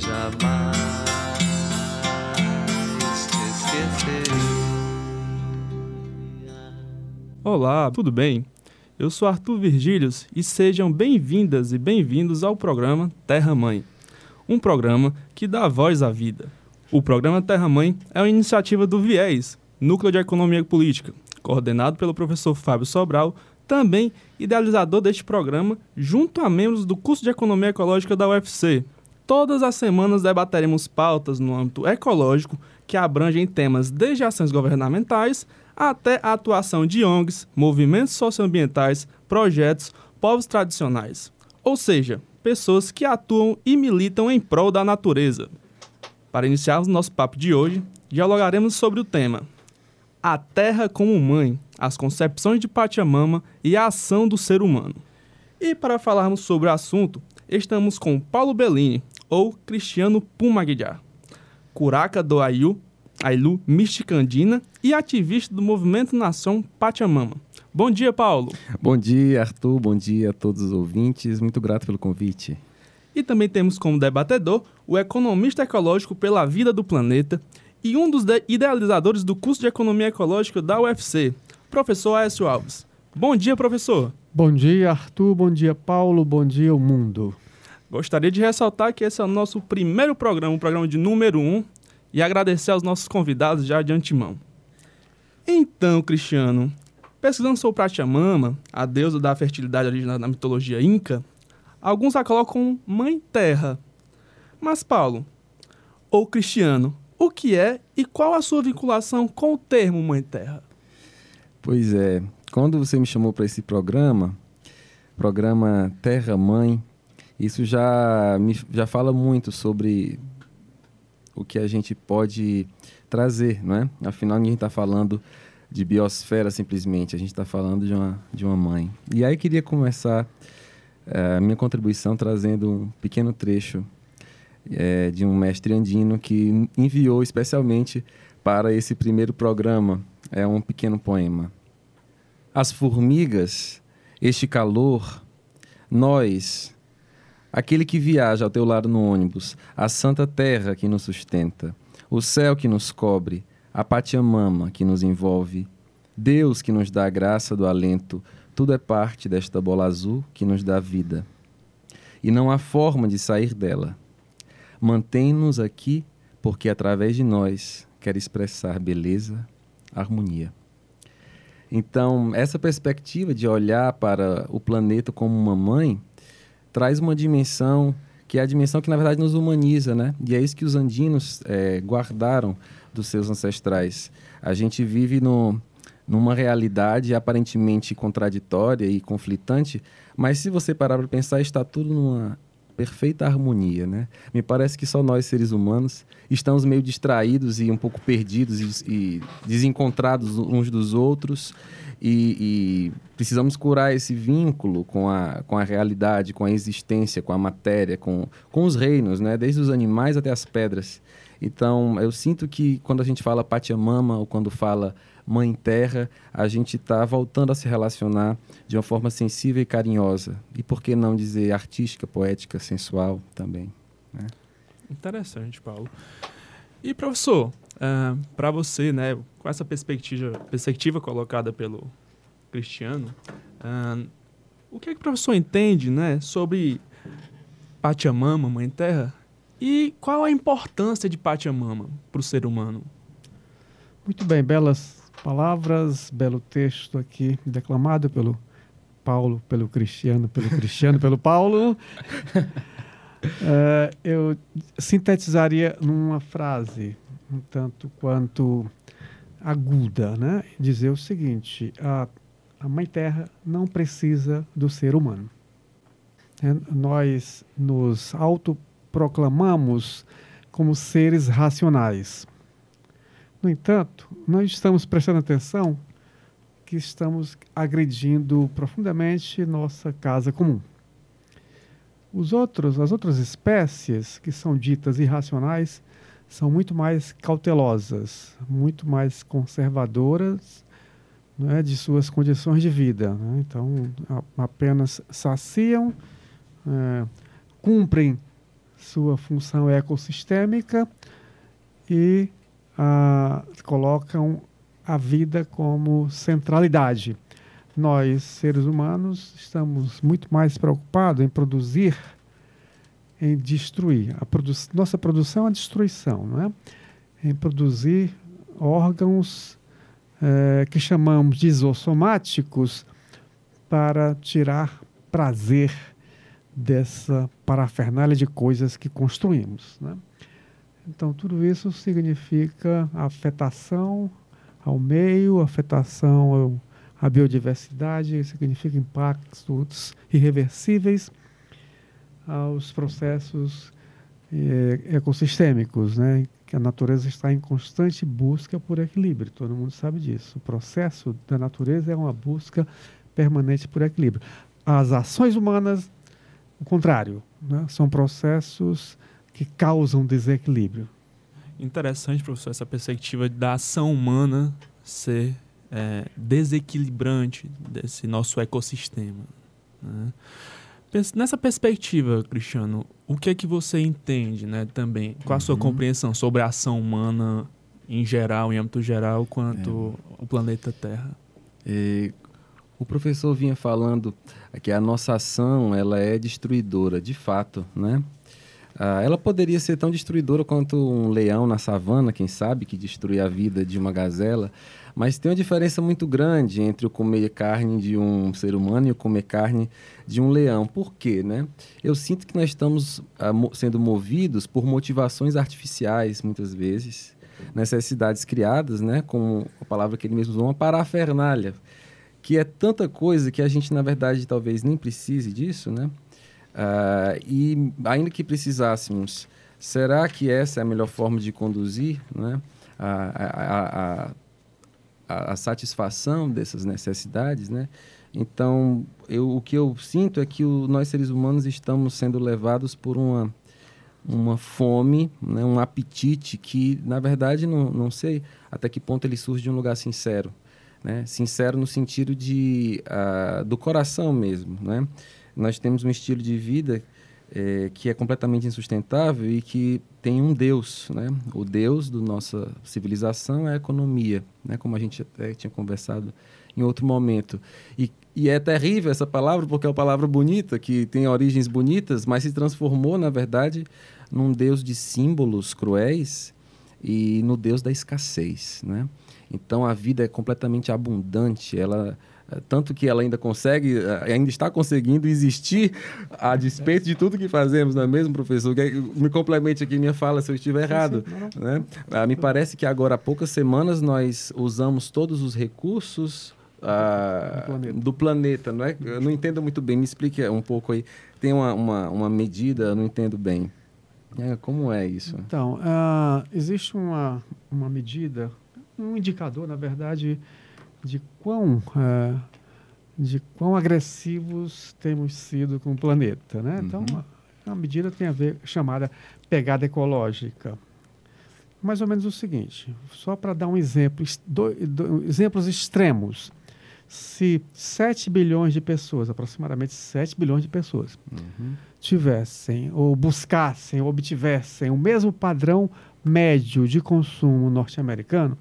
Jamais Olá, tudo bem? Eu sou Arthur Virgílios e sejam bem-vindas e bem-vindos ao programa Terra Mãe, um programa que dá voz à vida. O programa Terra Mãe é uma iniciativa do Viés, Núcleo de Economia Política, coordenado pelo professor Fábio Sobral, também idealizador deste programa, junto a membros do curso de Economia Ecológica da UFC. Todas as semanas debateremos pautas no âmbito ecológico que abrangem temas desde ações governamentais até a atuação de ONGs, movimentos socioambientais, projetos, povos tradicionais. Ou seja, pessoas que atuam e militam em prol da natureza. Para iniciarmos nosso papo de hoje, dialogaremos sobre o tema A Terra como Mãe, as concepções de Pachamama e a ação do ser humano. E para falarmos sobre o assunto, estamos com Paulo Bellini, ou Cristiano Pumaguiar, curaca do Ayu, Ailu Misticandina e ativista do Movimento Nação Pachamama. Bom dia, Paulo. Bom dia, Arthur. Bom dia a todos os ouvintes. Muito grato pelo convite. E também temos como debatedor o economista ecológico pela vida do planeta e um dos idealizadores do curso de Economia Ecológica da UFC, professor Aécio Alves. Bom dia, professor. Bom dia, Arthur. Bom dia, Paulo. Bom dia, o mundo. Gostaria de ressaltar que esse é o nosso primeiro programa, o programa de número 1, um, e agradecer aos nossos convidados já de antemão. Então, Cristiano, pesquisando sobre Pachamama, a deusa da fertilidade originada na mitologia inca, alguns a colocam Mãe Terra. Mas, Paulo, ou Cristiano, o que é e qual a sua vinculação com o termo Mãe Terra? Pois é, quando você me chamou para esse programa, programa Terra Mãe, isso já, me, já fala muito sobre o que a gente pode trazer, não é? Afinal, ninguém está falando de biosfera simplesmente, a gente está falando de uma, de uma mãe. E aí queria começar eh, a minha contribuição trazendo um pequeno trecho é, de um mestre andino que enviou especialmente para esse primeiro programa. É um pequeno poema. As formigas, este calor, nós, aquele que viaja ao teu lado no ônibus, a santa terra que nos sustenta, o céu que nos cobre, a Pachamama que nos envolve, Deus que nos dá a graça do alento, tudo é parte desta bola azul que nos dá vida. E não há forma de sair dela. Mantém-nos aqui porque através de nós quer expressar beleza, harmonia. Então, essa perspectiva de olhar para o planeta como uma mãe traz uma dimensão que é a dimensão que na verdade nos humaniza, né? E é isso que os andinos é, guardaram dos seus ancestrais. A gente vive no, numa realidade aparentemente contraditória e conflitante, mas se você parar para pensar, está tudo numa perfeita harmonia, né? Me parece que só nós seres humanos estamos meio distraídos e um pouco perdidos e, e desencontrados uns dos outros e, e, precisamos curar esse vínculo com a, com a realidade, com a existência, com a matéria, com, com os reinos, né? Desde os animais até as pedras. Então, eu sinto que quando a gente fala Pachamama ou quando fala Mãe Terra, a gente está voltando a se relacionar de uma forma sensível e carinhosa. E por que não dizer artística, poética, sensual também? Né? Interessante, Paulo. E professor, uh, ah, para você, né, com essa perspectiva, perspectiva colocada pelo Cristiano, uh, o que é que o professor entende, né, sobre Pachamama, Mãe Terra, e qual a importância de Pachamama para o ser humano? Muito bem, belas palavras, belo texto aqui declamado pelo Paulo, pelo Cristiano, pelo Cristiano, pelo Paulo. Uh, eu sintetizaria numa frase um tanto quanto aguda, né? Dizer o seguinte: a, a Mãe Terra não precisa do ser humano. É, nós nos auto proclamamos como seres racionais. No entanto, não estamos prestando atenção que estamos agredindo profundamente nossa casa comum. Os outros, as outras espécies que são ditas irracionais são muito mais cautelosas, muito mais conservadoras né, de suas condições de vida. Né? Então, a, apenas saciam, é, cumprem sua função ecossistêmica e a, colocam a vida como centralidade. Nós, seres humanos, estamos muito mais preocupados em produzir, em destruir. A produ nossa produção é a destruição, não é? Em produzir órgãos é, que chamamos de isossomáticos para tirar prazer dessa parafernália de coisas que construímos. Né? Então, tudo isso significa afetação ao meio, afetação à biodiversidade, significa impactos irreversíveis aos processos eh, ecossistêmicos, né? que a natureza está em constante busca por equilíbrio. Todo mundo sabe disso. O processo da natureza é uma busca permanente por equilíbrio. As ações humanas, o contrário, né? são processos que causam desequilíbrio. Interessante, professor, essa perspectiva da ação humana ser é, desequilibrante desse nosso ecossistema. Né? Nessa perspectiva, Cristiano, o que é que você entende, né, também? Qual a sua uhum. compreensão sobre a ação humana em geral, em âmbito geral, quanto é. o planeta Terra? E, o professor vinha falando que a nossa ação ela é destruidora, de fato, né? Ah, ela poderia ser tão destruidora quanto um leão na savana, quem sabe, que destrui a vida de uma gazela. Mas tem uma diferença muito grande entre o comer carne de um ser humano e o comer carne de um leão. Por quê? Né? Eu sinto que nós estamos ah, sendo movidos por motivações artificiais, muitas vezes, necessidades criadas, né? como a palavra que ele mesmo usou, uma parafernália, que é tanta coisa que a gente, na verdade, talvez nem precise disso, né? Uh, e ainda que precisássemos, será que essa é a melhor forma de conduzir né, a, a, a, a, satisfação dessas necessidades? Né? Então, eu, o que eu sinto é que o, nós seres humanos estamos sendo levados por uma, uma fome, né, um apetite que, na verdade, não, não sei até que ponto ele surge de um lugar sincero. Né? Sincero no sentido de, uh, do coração mesmo, né? Nós temos um estilo de vida é, que é completamente insustentável e que tem um Deus, né? O Deus da nossa civilização é a economia, né? Como a gente até tinha conversado em outro momento. E, e é terrível essa palavra porque é uma palavra bonita, que tem origens bonitas, mas se transformou, na verdade, num Deus de símbolos cruéis e no Deus da escassez, né? Então a vida é completamente abundante, ela tanto que ela ainda consegue, eh, ainda está conseguindo existir a despeito de tudo que fazemos, não é mesmo, professor? Me complemente aqui minha fala se eu estiver errado. Né? Ah, me parece que agora há poucas semanas nós usamos todos os recursos ah, do, planeta. do, planeta. não é? Eu não entendo muito bem, me explique um pouco aí. Tem uma, uma, uma medida, eu não entendo bem. É, como é isso? Então, uh, existe uma, uma medida, um indicador, na verdade, de quão, é, de quão agressivos temos sido com o planeta. Né? Então, uhum. a, a medida tem a ver chamada pegada ecológica. Mais ou menos o seguinte, só para dar um exemplo, do, do, exemplos extremos. Se 7 bilhões de pessoas, aproximadamente 7 bilhões de pessoas, uhum. tivessem ou buscassem ou obtivessem o mesmo padrão médio de consumo norte-americano,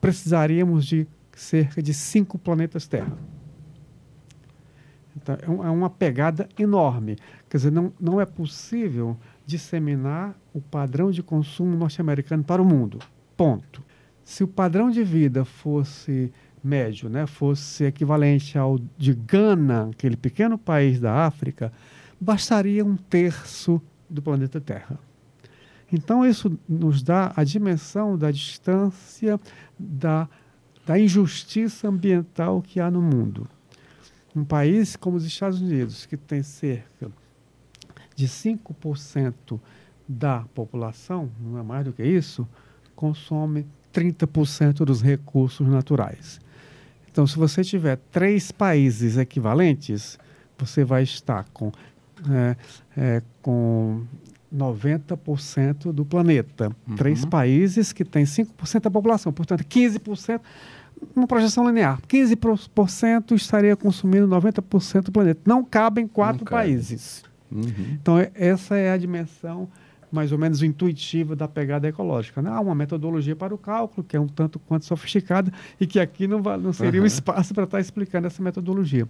precisaríamos de cerca de cinco planetas Terra. Então, é, é uma pegada enorme. Quer dizer, não, não é possível disseminar o padrão de consumo norte-americano para o mundo. Ponto. Se o padrão de vida fosse médio, né, fosse equivalente ao de Gana, aquele pequeno país da África, bastaria um terço do planeta Terra. Então, isso nos dá a dimensão da distância da da injustiça ambiental que há no mundo. Um país como os Estados Unidos, que tem cerca de 5% da população, não é mais do que isso, consome 30% dos recursos naturais. Então, se você tiver três países equivalentes, você vai estar com, é, é, com 90% do planeta. Uhum. Três países que têm 5% da população, portanto, 15%, uma projeção linear. 15% estaria consumindo 90% do planeta. Não cabem quatro cabe. países. Uhum. Então, é- essa é a dimensão mais ou menos intuitiva da pegada ecológica. Né? Há uma metodologia para o cálculo, que é um tanto quanto sofisticada, e que aqui não, não seria o Aham. espaço para estar explicando essa metodologia.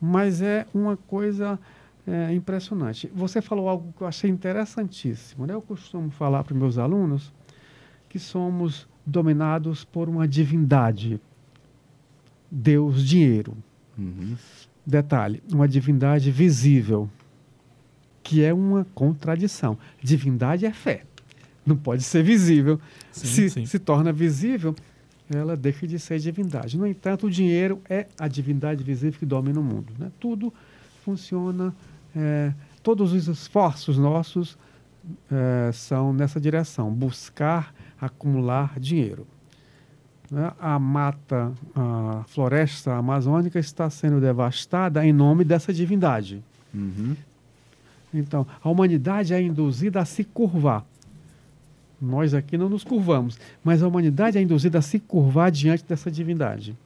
Mas é uma coisa é, impressionante. Você falou algo que eu achei interessantíssimo. Né? Eu costumo falar para os meus alunos que somos dominados por uma divindade, Deus dinheiro. Uhum. Detalhe, uma divindade visível, que é uma contradição. Divindade é fé, não pode ser visível. Sim, se sim. se torna visível, ela deixa de ser divindade. No entanto, o dinheiro é a divindade visível que domina o mundo. Né? Tudo funciona, é, todos os esforços nossos é, são nessa direção, buscar acumular dinheiro. né? A mata, a floresta amazônica está sendo devastada em nome dessa divindade. Uhum. Então, a humanidade é induzida a se curvar. Nós aqui não nos curvamos, mas a humanidade é induzida a se curvar diante dessa divindade.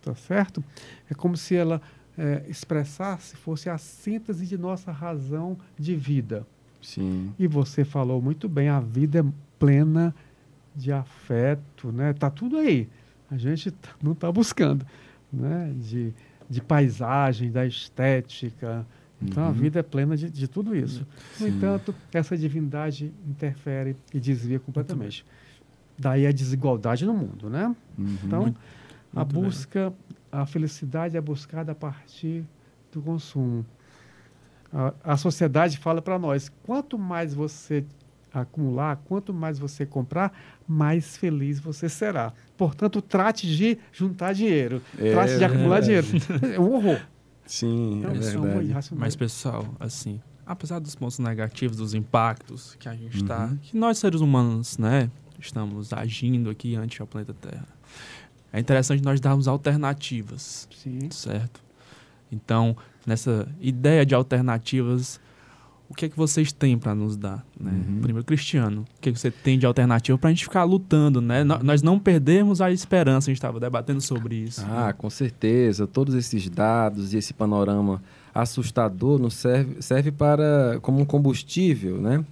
Tá certo? É como se ela é, expressasse, fosse a síntese de nossa razão de vida. Sim. E você falou muito bem, a vida é plena de afeto, né? Tá tudo aí. A gente tá- não está buscando, né? De, de paisagem, da estética. Então a Uhum. vida é plena de, de tudo isso. No Sim. entanto, essa divindade interfere e desvia completamente. Daí a desigualdade no mundo, né? Uhum. Então, Muito- a muito bem. A felicidade é buscada a partir do consumo. A, a sociedade fala para nós: quanto mais você acumular, quanto mais você comprar, mais feliz você será. Portanto, trate de juntar dinheiro, É trate de acumular dinheiro. É um horror. Sim, Então, é é verdade. Mas, pessoal, assim, apesar dos pontos negativos, dos impactos que a gente está, Uhum. que nós seres humanos, né, estamos agindo aqui ante o planeta Terra, é interessante nós darmos alternativas, Sim. certo? Então, nessa ideia de alternativas, o que é que vocês têm para nos dar, né? Uhum. Primeiro, Cristiano, o que, é que você tem de alternativa para a gente ficar lutando, né? No- Nós não perdemos a esperança, a gente estava debatendo sobre isso. Ah, com certeza. Todos esses dados e esse panorama assustador nos serve, serve para como um combustível, né?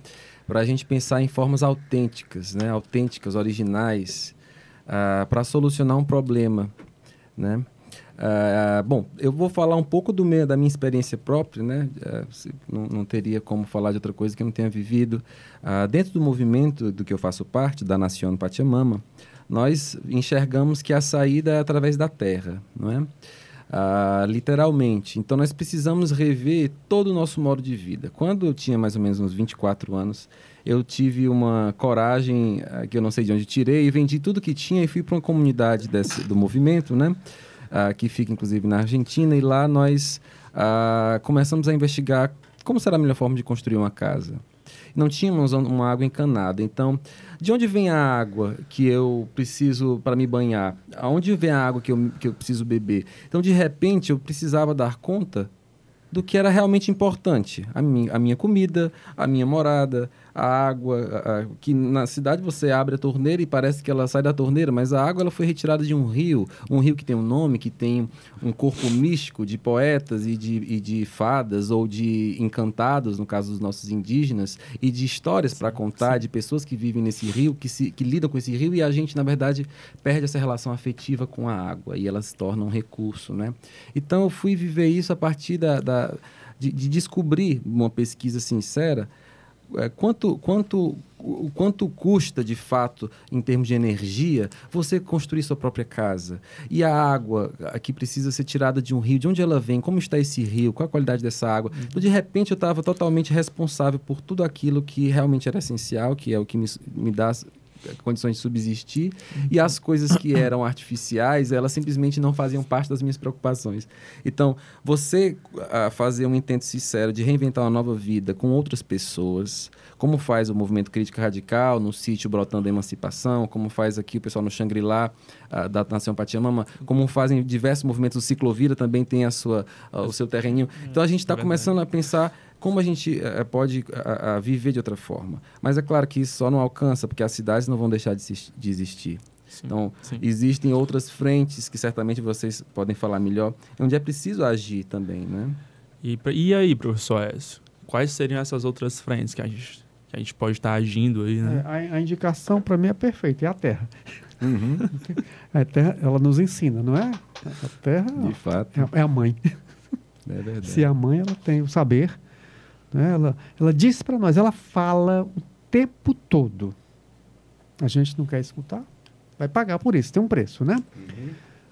Para a gente pensar em formas autênticas, né? Autênticas, originais, para solucionar um problema, né? Ah, bom, eu vou falar um pouco do meu, da minha experiência própria, né? Ah, se- não, não teria como falar de outra coisa que eu não tenha vivido. Ah, dentro do movimento do que eu faço parte, da Nacion Pachamama, nós enxergamos que a saída é através da terra, não é? Ah, literalmente. Então nós precisamos rever todo o nosso modo de vida. Quando eu tinha mais ou menos uns 24 anos, eu tive uma coragem ah, que eu não sei de onde tirei e vendi tudo que tinha e fui para uma comunidade desse, do movimento, né? Ah, que fica inclusive na Argentina e lá nós começamos a investigar como será a melhor forma de construir uma casa. Não tínhamos um- uma água encanada, então de onde vem a água que eu preciso para me banhar? Aonde vem a água que eu, que eu preciso beber? Então, de repente, eu precisava dar conta do que era realmente importante. A minha, a minha comida, a minha morada, a água. a- a- que na cidade você abre a torneira e parece que ela sai da torneira, mas a água ela foi retirada de um rio. Um rio que tem um nome, que tem um corpo místico de poetas e de, e de fadas ou de encantados, no caso dos nossos indígenas, e de histórias para contar, de pessoas que vivem nesse rio, que, se, que lidam com esse rio, e a gente, na verdade, perde essa relação afetiva com a água e ela se torna um recurso, né? Então eu fui viver isso a partir da, da- de, de descobrir uma pesquisa sincera é, quanto, quanto, o quanto custa de fato em termos de energia você construir sua própria casa? E a água que precisa ser tirada de um rio, de onde ela vem, como está esse rio, qual a qualidade dessa água. Então, de repente, eu estava totalmente responsável por tudo aquilo que realmente era essencial, que é o que me, me dá condições de subsistir e as coisas que eram artificiais, elas simplesmente não faziam parte das minhas preocupações. Então, você ah, fazer um intento sincero de reinventar uma nova vida com outras pessoas, como faz o movimento Crítica Radical no sítio Brotando a Emancipação, como faz aqui o pessoal no Xangri-Lá ah, da Nação Pachamama, como fazem diversos movimentos, o Ciclovira também tem a sua, ah, o seu terreninho. Então, a gente está é começando a pensar como a gente eh, pode ah, ah, viver de outra forma. Mas é claro que isso só não alcança, porque as cidades não vão deixar de, de existir. Sim, Então, sim. existem outras frentes que certamente vocês podem falar melhor, onde é preciso agir também, né? E, pra- e aí, professor Écio? Quais seriam essas outras frentes que a gente, que a gente pode estar agindo aí, né? É, a, a indicação para mim é perfeita, é a terra. Uhum. A terra, ela nos ensina, não é? A terra De fato, é, é a mãe. é verdade. Se a mãe ela tem o saber, né? ela, ela diz para nós, ela fala o tempo todo. A gente não quer escutar, vai pagar por isso, tem um preço, né?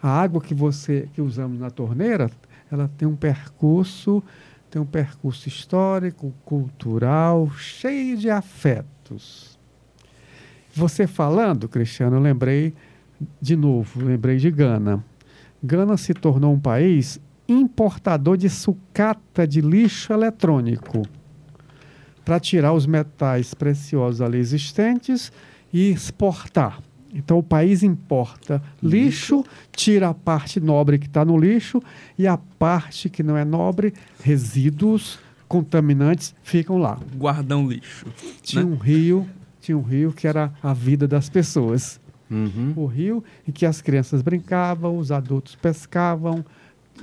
A água que você que usamos na torneira, ela tem um percurso, tem um percurso histórico, cultural, cheio de afetos. Você falando, Cristiano, eu lembrei de novo, lembrei de Gana. Gana se tornou um país importador de sucata de lixo eletrônico para tirar os metais preciosos ali existentes e exportar. Então o país importa lixo, tira a parte nobre que está no lixo e a parte que não é nobre, resíduos contaminantes ficam lá. Guardão lixo. Tinha né? um rio, tinha um rio que era a vida das pessoas Uhum. o rio em que as crianças brincavam, os adultos pescavam,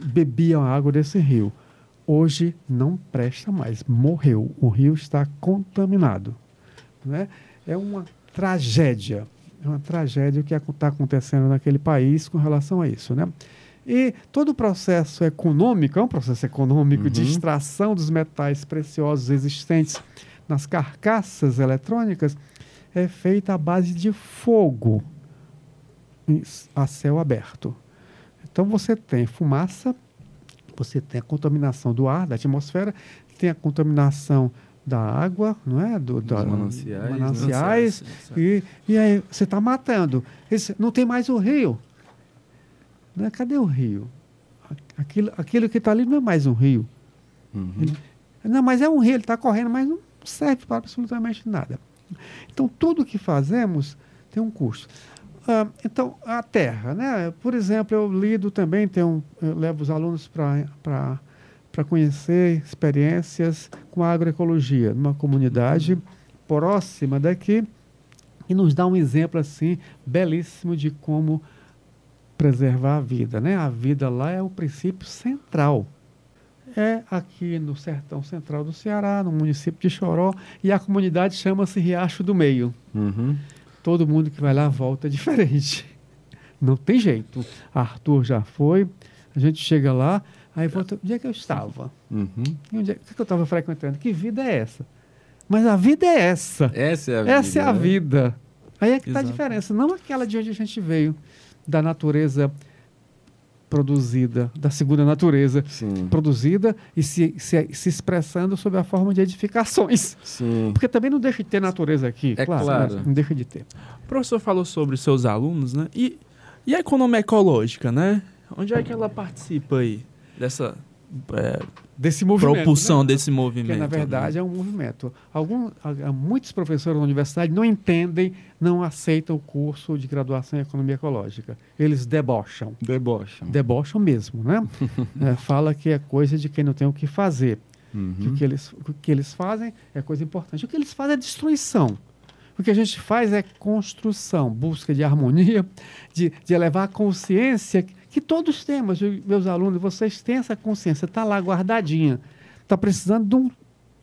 bebiam a água desse rio. Hoje não presta mais, morreu. O rio está contaminado. Né? É uma tragédia. É uma tragédia o que está acontecendo naquele país com relação a isso. Né? E todo o processo econômico, é um processo econômico de Uhum. extração dos metais preciosos existentes nas carcaças eletrônicas, é feita à base de fogo a céu aberto. Então você tem fumaça, você tem a contaminação do ar, da atmosfera, tem a contaminação da água, não é? Do, da- mananciais, né? mananciais, sim. e, e aí você está matando. Esse- não tem mais o rio. Né? Cadê o rio? Aquilo, aquilo que está ali não é mais um rio. Uhum. Não, mas é um rio, ele está correndo, mas não serve para absolutamente nada. Então, tudo que fazemos tem um custo. Ah, então, a terra, né? Por exemplo, eu lido também, tenho, eu levo os alunos para conhecer experiências com a agroecologia, numa comunidade próxima daqui, e nos dá um exemplo assim belíssimo de como preservar a vida, né? A vida lá é o princípio central. É aqui no sertão central do Ceará, no município de Choró, e a comunidade chama-se Riacho do Meio. Uhum. Todo mundo que vai lá volta diferente. Não tem jeito. Arthur já foi, a gente chega lá, aí volta. Onde é que eu estava? Uhum. Onde é, o que eu estava frequentando? Que vida é essa? Mas a vida é essa. Essa é a vida. Essa é a né? vida. Aí é que está a diferença. Não aquela de onde a gente veio, da natureza produzida, da segunda natureza, Sim. produzida e se, se, se expressando sob a forma de edificações. Sim. Porque também não deixa de ter natureza aqui, É claro. claro. né? Não deixa de ter. O professor falou sobre seus alunos, né? E, e a economia ecológica, né? Onde é que ela participa aí dessa é, Desse movimento. propulsão né? desse movimento? Porque, na né? verdade, é um movimento. Há muitos professores da universidade não entendem, não aceitam o curso de graduação em economia ecológica. Eles debocham. Debocham. Debocham mesmo, né? É, fala que é coisa de quem não tem o que fazer. Que o Uhum. que eles, o que eles fazem é coisa importante. O que eles fazem é destruição. O que a gente faz é construção, busca de harmonia, de, de elevar a consciência que todos temos, eu- meus alunos, vocês têm essa consciência, está lá guardadinha. Está precisando de um,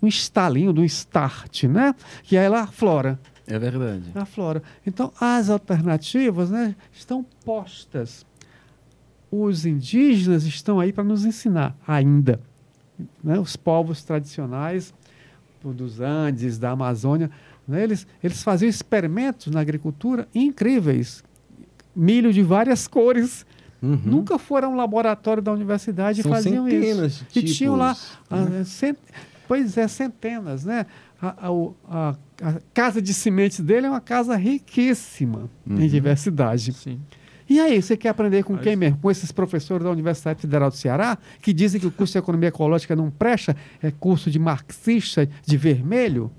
um estalinho, de um start, né? Que aí ela aflora. É verdade. Aflora. Então, as alternativas né, estão postas. Os indígenas estão aí para nos ensinar ainda. Né? Os povos tradicionais dos Andes, da Amazônia, né? eles, eles faziam experimentos na agricultura incríveis. Milho de várias cores. Uhum. Nunca foram a um laboratório da universidade São e faziam centenas isso. de E tinham lá tipos, ah, né? cent- Pois é, centenas, né? A, a, a- a casa de sementes dele é uma casa riquíssima em Uhum. diversidade. Sim. E aí, você quer aprender com Mas- quem mesmo? Com esses professores da Universidade Federal do Ceará, que dizem que o curso de Economia Ecológica não presta, é curso de marxista de vermelho,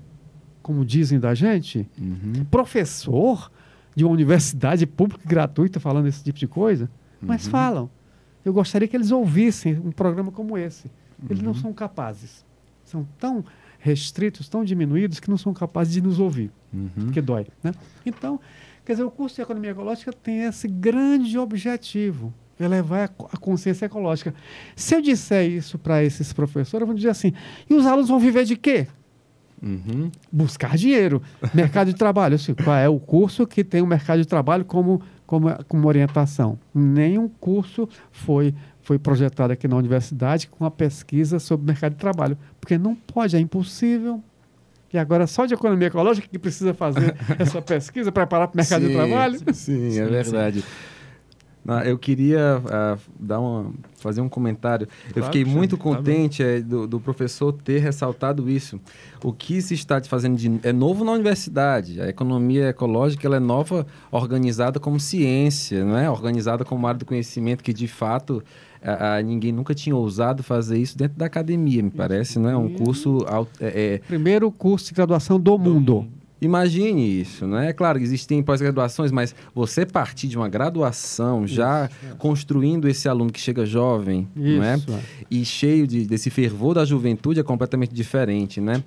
como dizem da gente? Uhum. Professor de uma universidade pública e gratuita falando esse tipo de coisa? Mas Uhum. falam. Eu gostaria que eles ouvissem um programa como esse. Eles não Uhum. são capazes. São tão restritos, tão diminuídos, que não são capazes de nos ouvir Uhum. que dói. Né? Então, quer dizer, o curso de economia ecológica tem esse grande objetivo, elevar a co- a consciência ecológica. Se eu disser isso para esses professores, vão dizer assim: e os alunos vão viver de quê? Uhum. Buscar dinheiro, mercado de trabalho. Assim, qual é o curso que tem o mercado de trabalho como, como, como orientação? Nenhum curso foi, foi projetado aqui na universidade com a pesquisa sobre mercado de trabalho, porque não pode, é impossível. E agora só de economia ecológica que precisa fazer essa pesquisa, preparar para o mercado de Sim, trabalho. Sim, Sim, é verdade. Não, eu queria ah, dar uma, fazer um comentário. eu Claro, fiquei Xande, muito tá contente eh, do, do professor ter ressaltado isso. O que se está fazendo de, é novo na universidade. A economia ecológica ela é nova, organizada como ciência, não é? Organizada como área do conhecimento que de fato ah, ah, ninguém nunca tinha ousado fazer isso dentro da academia, me parece, não é? Um curso au- é- é, Primeiro curso de graduação do mundo. Imagine isso, não é? Claro, existem pós-graduações, mas você partir de uma graduação já construindo esse aluno que chega jovem, não é? Isso, é. E cheio de, desse fervor da juventude é completamente diferente, né?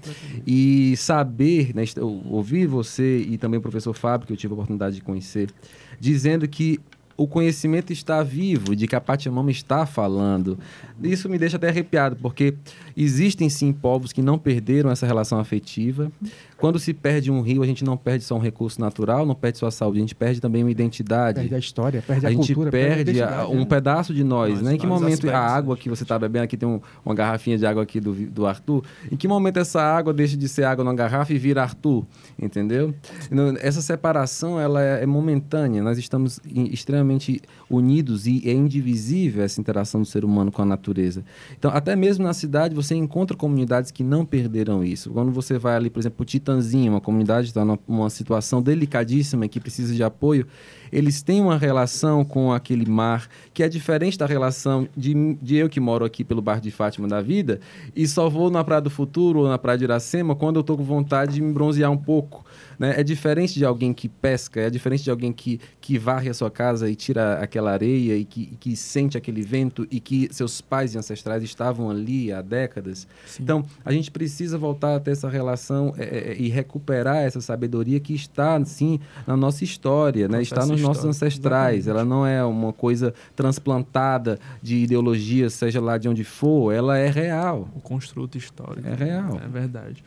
E saber, né, ouvir você e também o professor Fábio, que eu tive a oportunidade de conhecer, dizendo que o conhecimento está vivo, de que a Pachamama está falando. Isso me deixa até arrepiado, porque existem sim povos que não perderam essa relação afetiva. Quando se perde um rio, a gente não perde só um recurso natural, não perde só a saúde, a gente perde também uma identidade. Perde a história, perde a, a, gente cultura, perde a- identidade, um né? pedaço de nós, Nós, né? Em que momento a aspectos, água né? que você está bebendo aqui tem um- uma garrafinha de água aqui do, do Arthur. Em que momento essa água deixa de ser água numa garrafa e vira Arthur, entendeu? Não, Essa separação ela é, é momentânea. Nós estamos em- extremamente unidos e é indivisível essa interação do ser humano com a natureza. Então, até mesmo na cidade você encontra comunidades que não perderam isso. Quando você vai ali, por exemplo, o Titanzinho, uma comunidade que está numa uma situação delicadíssima que precisa de apoio, eles têm uma relação com aquele mar que é diferente da relação de, de eu que moro aqui pelo Bar de Fátima da Vida e só vou na Praia do Futuro ou na Praia de Iracema quando eu estou com vontade de me bronzear um pouco. Né? É diferente de alguém que pesca, é diferente de alguém que, que varre a sua casa e tira aquela areia e que, e que sente aquele vento e que seus pais e ancestrais estavam ali há décadas. Sim. Então, a gente precisa voltar a ter essa relação é, é, e recuperar essa sabedoria que está, sim, na nossa história, né? está nos nossos histórico, ancestrais. exatamente. Ela não é uma coisa transplantada de ideologia, seja lá de onde for, ela é real. O construto histórico. É real. É verdade.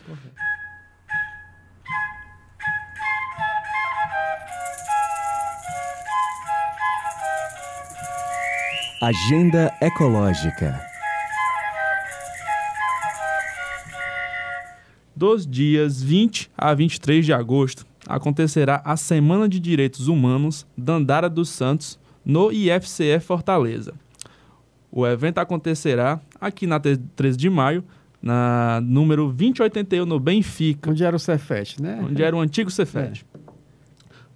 Agenda Ecológica. Dos dias 20 a 23 de agosto, acontecerá a Semana de Direitos Humanos Dandara dos Santos no IFCE Fortaleza. O evento acontecerá aqui na 13 de maio, na número 2081 no Benfica, Onde era o Cefet, né? onde era o antigo Cefet.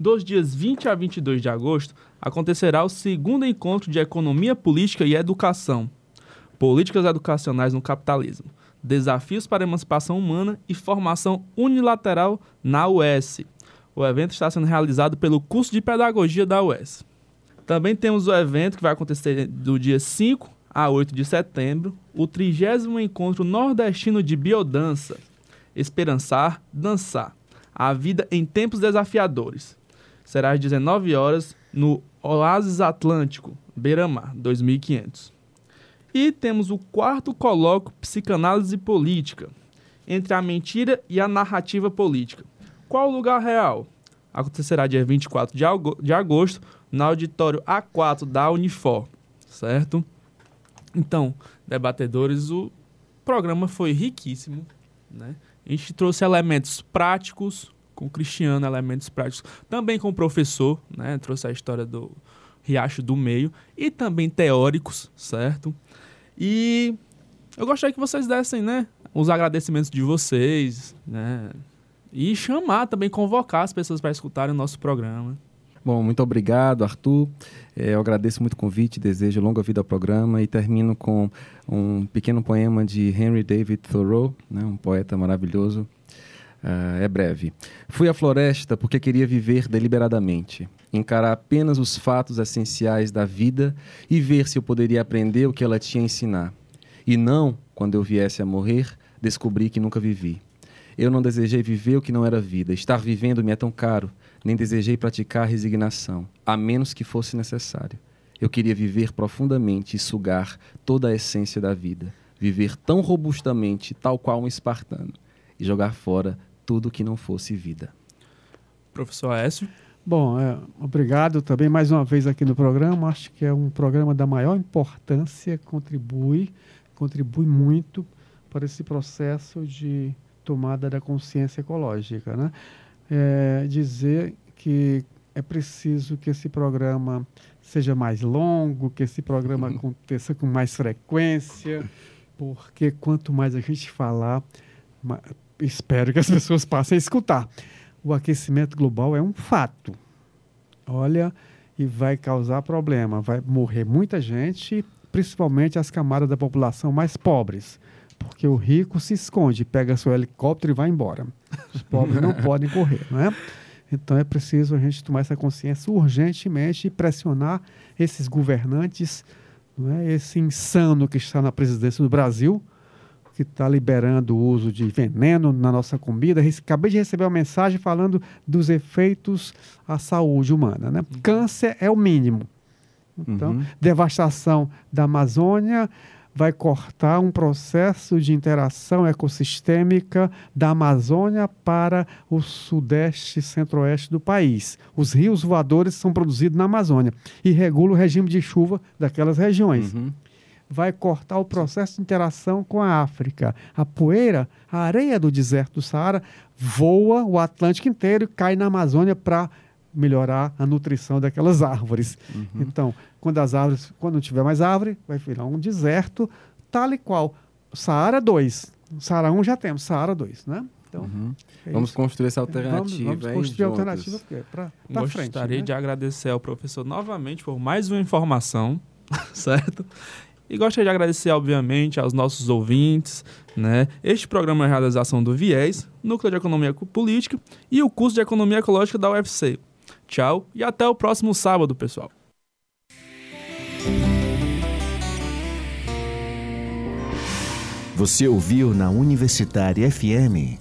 Dos dias 20 a 22 de agosto, acontecerá o segundo encontro de Economia Política e Educação. Políticas educacionais no capitalismo. Desafios para a emancipação humana e formação unilateral na UES. O evento está sendo realizado pelo curso de pedagogia da UES. Também temos o evento que vai acontecer do dia 5 a 8 de setembro, o 30 Encontro Nordestino de Biodança. Esperançar, dançar. A vida em tempos desafiadores. Será às 19 horas no Oásis Atlântico, Beira-Mar, 2500. E temos o quarto colóquio Psicanálise Política, entre a mentira e a narrativa política. Qual o lugar real? Acontecerá dia 24 de ago- de agosto, no auditório A4 da Unifor, certo? Então, debatedores, o programa foi riquíssimo, né? A gente trouxe elementos práticos, com o Cristiano, elementos práticos, também com o professor, né? Trouxe a história do Riacho do Meio, e também teóricos, certo? E eu gostaria que vocês dessem, né, os agradecimentos de vocês, né? E chamar também, convocar as pessoas para escutarem o nosso programa. Bom, muito obrigado, Arthur. É, eu agradeço muito o convite, desejo longa vida ao programa e termino com um pequeno poema de Henry David Thoreau, né, um poeta maravilhoso. Uh, é breve. Fui à floresta porque queria viver deliberadamente, encarar apenas os fatos essenciais da vida e ver se eu poderia aprender o que ela tinha a ensinar. E não, quando eu viesse a morrer, descobri que nunca vivi. Eu não desejei viver o que não era vida. Estar vivendo me é tão caro. Nem desejei praticar resignação, a menos que fosse necessário. Eu queria viver profundamente e sugar toda a essência da vida. Viver tão robustamente, tal qual um espartano. E jogar fora tudo que não fosse vida. Professor Écio? Bom, é, obrigado também mais uma vez aqui no programa. Acho que é um programa da maior importância, contribui, contribui muito para esse processo de tomada da consciência ecológica. Né? É, dizer que é preciso que esse programa seja mais longo, que esse programa aconteça com mais frequência, porque quanto mais a gente falar, espero que as pessoas passem a escutar. O aquecimento global é um fato. Olha, e vai causar problema, vai morrer muita gente, principalmente as camadas da população mais pobres porque o rico se esconde, pega seu helicóptero e vai embora. Os pobres não podem correr, não é? Então é preciso a gente tomar essa consciência urgentemente e pressionar esses governantes, não é? esse insano que está na presidência do Brasil, que está liberando o uso de veneno na nossa comida. Acabei de receber uma mensagem falando dos efeitos à saúde humana. Né? Uhum. Câncer é o mínimo. Então, uhum. devastação da Amazônia, vai cortar um processo de interação ecossistêmica da Amazônia para o sudeste e centro-oeste do país. Os rios voadores são produzidos na Amazônia e regula o regime de chuva daquelas regiões. Uhum. Vai cortar o processo de interação com a África. A poeira, a areia do deserto do Saara, voa o Atlântico inteiro e cai na Amazônia para melhorar a nutrição daquelas árvores. Uhum. Então, quando as árvores, quando não tiver mais árvore, vai virar um deserto, tal e qual. Saara 2. Saara 1 já temos, Saara 2, né? Então, uhum. é vamos isso. construir essa alternativa. Vamos, vamos construir a alternativa para Gostaria frente. Gostaria né? de agradecer ao professor novamente por mais uma informação, certo? E gostaria de agradecer, obviamente, aos nossos ouvintes. Né? Este programa é a realização do Viés, Núcleo de Economia Política e o curso de Economia Ecológica da UFC. Tchau e até o próximo sábado, pessoal. Você ouviu na Universitária FM.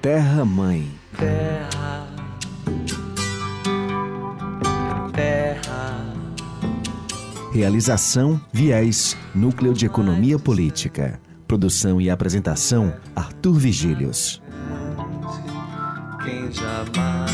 Terra Mãe. Terra. Terra. Realização Viés, Núcleo de Economia Política. Produção e apresentação: Arthur Vigílios. Quem jamais